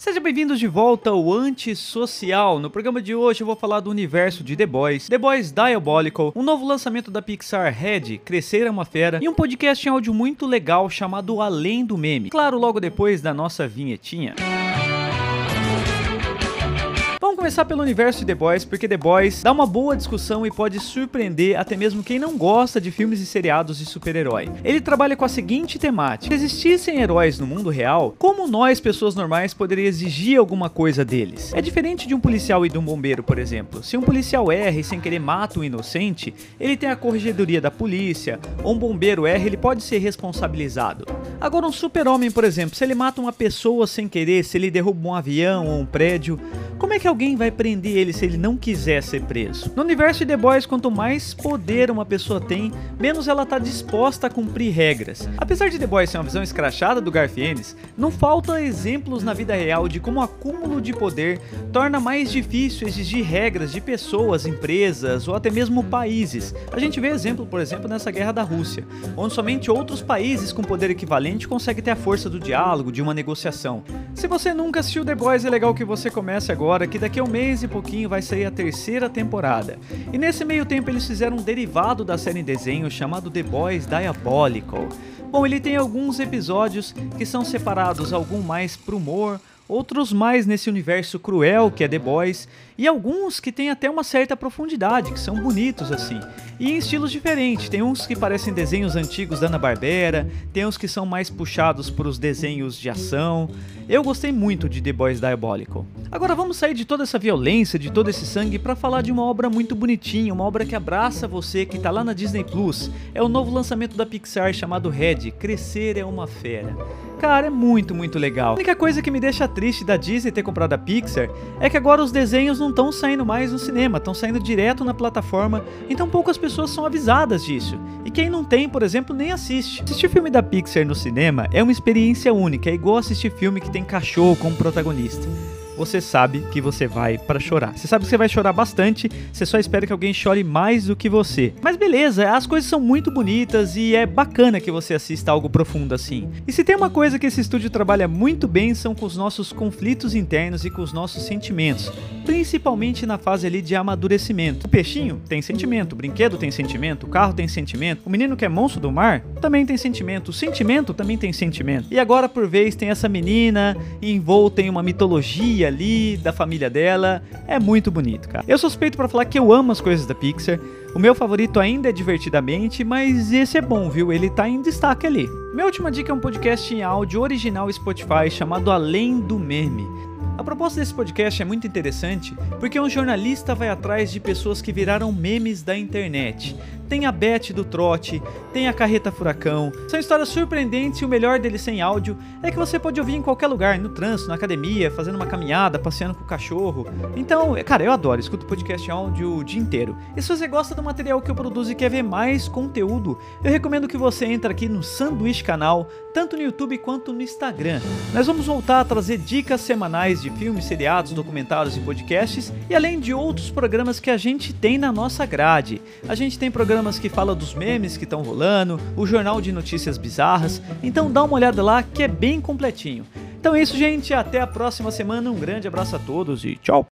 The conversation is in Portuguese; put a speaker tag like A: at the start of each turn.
A: Sejam bem-vindos de volta ao Antissocial. No programa de hoje eu vou falar do universo de The Boys, The Boys Diabolical, um novo lançamento da Pixar Red, Crescer é uma Fera, e um podcast em áudio muito legal chamado Além do Meme. Claro, logo depois da nossa vinhetinha. Vamos começar pelo universo de The Boys, porque The Boys dá uma boa discussão e pode surpreender até mesmo quem não gosta de filmes e seriados de super-herói. Ele trabalha com a seguinte temática: se existissem heróis no mundo real, como nós, pessoas normais, poderia exigir alguma coisa deles? É diferente de um policial e de um bombeiro, por exemplo. Se um policial erra e sem querer mata um inocente, ele tem a corregedoria da polícia, ou um bombeiro erra, ele pode ser responsabilizado. Agora, um super-homem, por exemplo, se ele mata uma pessoa sem querer, se ele derruba um avião ou um prédio, como é que alguém vai prender ele se ele não quiser ser preso? No universo de The Boys, quanto mais poder uma pessoa tem, menos ela está disposta a cumprir regras. Apesar de The Boys ser uma visão escrachada do Garfienes, não falta exemplos na vida real de como o acúmulo de poder torna mais difícil exigir regras de pessoas, empresas ou até mesmo países. A gente vê exemplo, por exemplo, nessa guerra da Rússia, onde somente outros países com poder equivalente conseguem ter a força do diálogo, de uma negociação. Se você nunca assistiu The Boys, é legal que você comece agora agora que daqui a um mês e pouquinho vai sair a terceira temporada. E nesse meio tempo eles fizeram um derivado da série em desenho chamado The Boys Diabolical. Bom, ele tem alguns episódios que são separados, algum mais pro humor, outros mais nesse universo cruel que é The Boys, e alguns que têm até uma certa profundidade, que são bonitos assim, e em estilos diferentes. Tem uns que parecem desenhos antigos da Ana-Barbera, tem uns que são mais puxados para os desenhos de ação. Eu gostei muito de The Boys Diabolical. Agora vamos sair de toda essa violência, de todo esse sangue para falar de uma obra muito bonitinha, uma obra que abraça você, que tá lá na Disney Plus. É o novo lançamento da Pixar chamado Red, Crescer é uma Fera. Cara, é muito, muito legal. A única coisa que me deixa triste da Disney ter comprado a Pixar é que agora os desenhos não estão saindo mais no cinema, estão saindo direto na plataforma, então poucas pessoas são avisadas disso. E quem não tem, por exemplo, nem assiste. Assistir filme da Pixar no cinema é uma experiência única, é igual assistir filme que tem cachorro como protagonista você sabe que você vai para chorar. Você sabe que você vai chorar bastante, você só espera que alguém chore mais do que você. Mas beleza, as coisas são muito bonitas e é bacana que você assista algo profundo assim. E se tem uma coisa que esse estúdio trabalha muito bem são com os nossos conflitos internos e com os nossos sentimentos, principalmente na fase ali de amadurecimento. O peixinho tem sentimento, o brinquedo tem sentimento, o carro tem sentimento, o menino que é monstro do mar também tem sentimento, o sentimento também tem sentimento. E agora por vez tem essa menina envolta em uma mitologia ali, da família dela. É muito bonito, cara. Eu suspeito para falar que eu amo as coisas da Pixar. O meu favorito ainda é Divertidamente, mas esse é bom, viu? Ele tá em destaque ali. Minha última dica é um podcast em áudio original Spotify chamado Além do Meme. A proposta desse podcast é muito interessante porque um jornalista vai atrás de pessoas que viraram memes da internet tem a Beth do Trote, tem a Carreta Furacão. São histórias surpreendentes e o melhor deles sem áudio é que você pode ouvir em qualquer lugar, no trânsito, na academia, fazendo uma caminhada, passeando com o cachorro. Então, cara, eu adoro, escuto podcast áudio o dia inteiro. E se você gosta do material que eu produzo e quer ver mais conteúdo, eu recomendo que você entre aqui no Sanduíche Canal, tanto no YouTube quanto no Instagram. Nós vamos voltar a trazer dicas semanais de filmes, seriados, documentários e podcasts, e além de outros programas que a gente tem na nossa grade. A gente tem programas programas que falam dos memes que estão rolando, o jornal de notícias bizarras. Então dá uma olhada lá que é bem completinho. Então é isso, gente. Até a próxima semana. Um grande abraço a todos e tchau.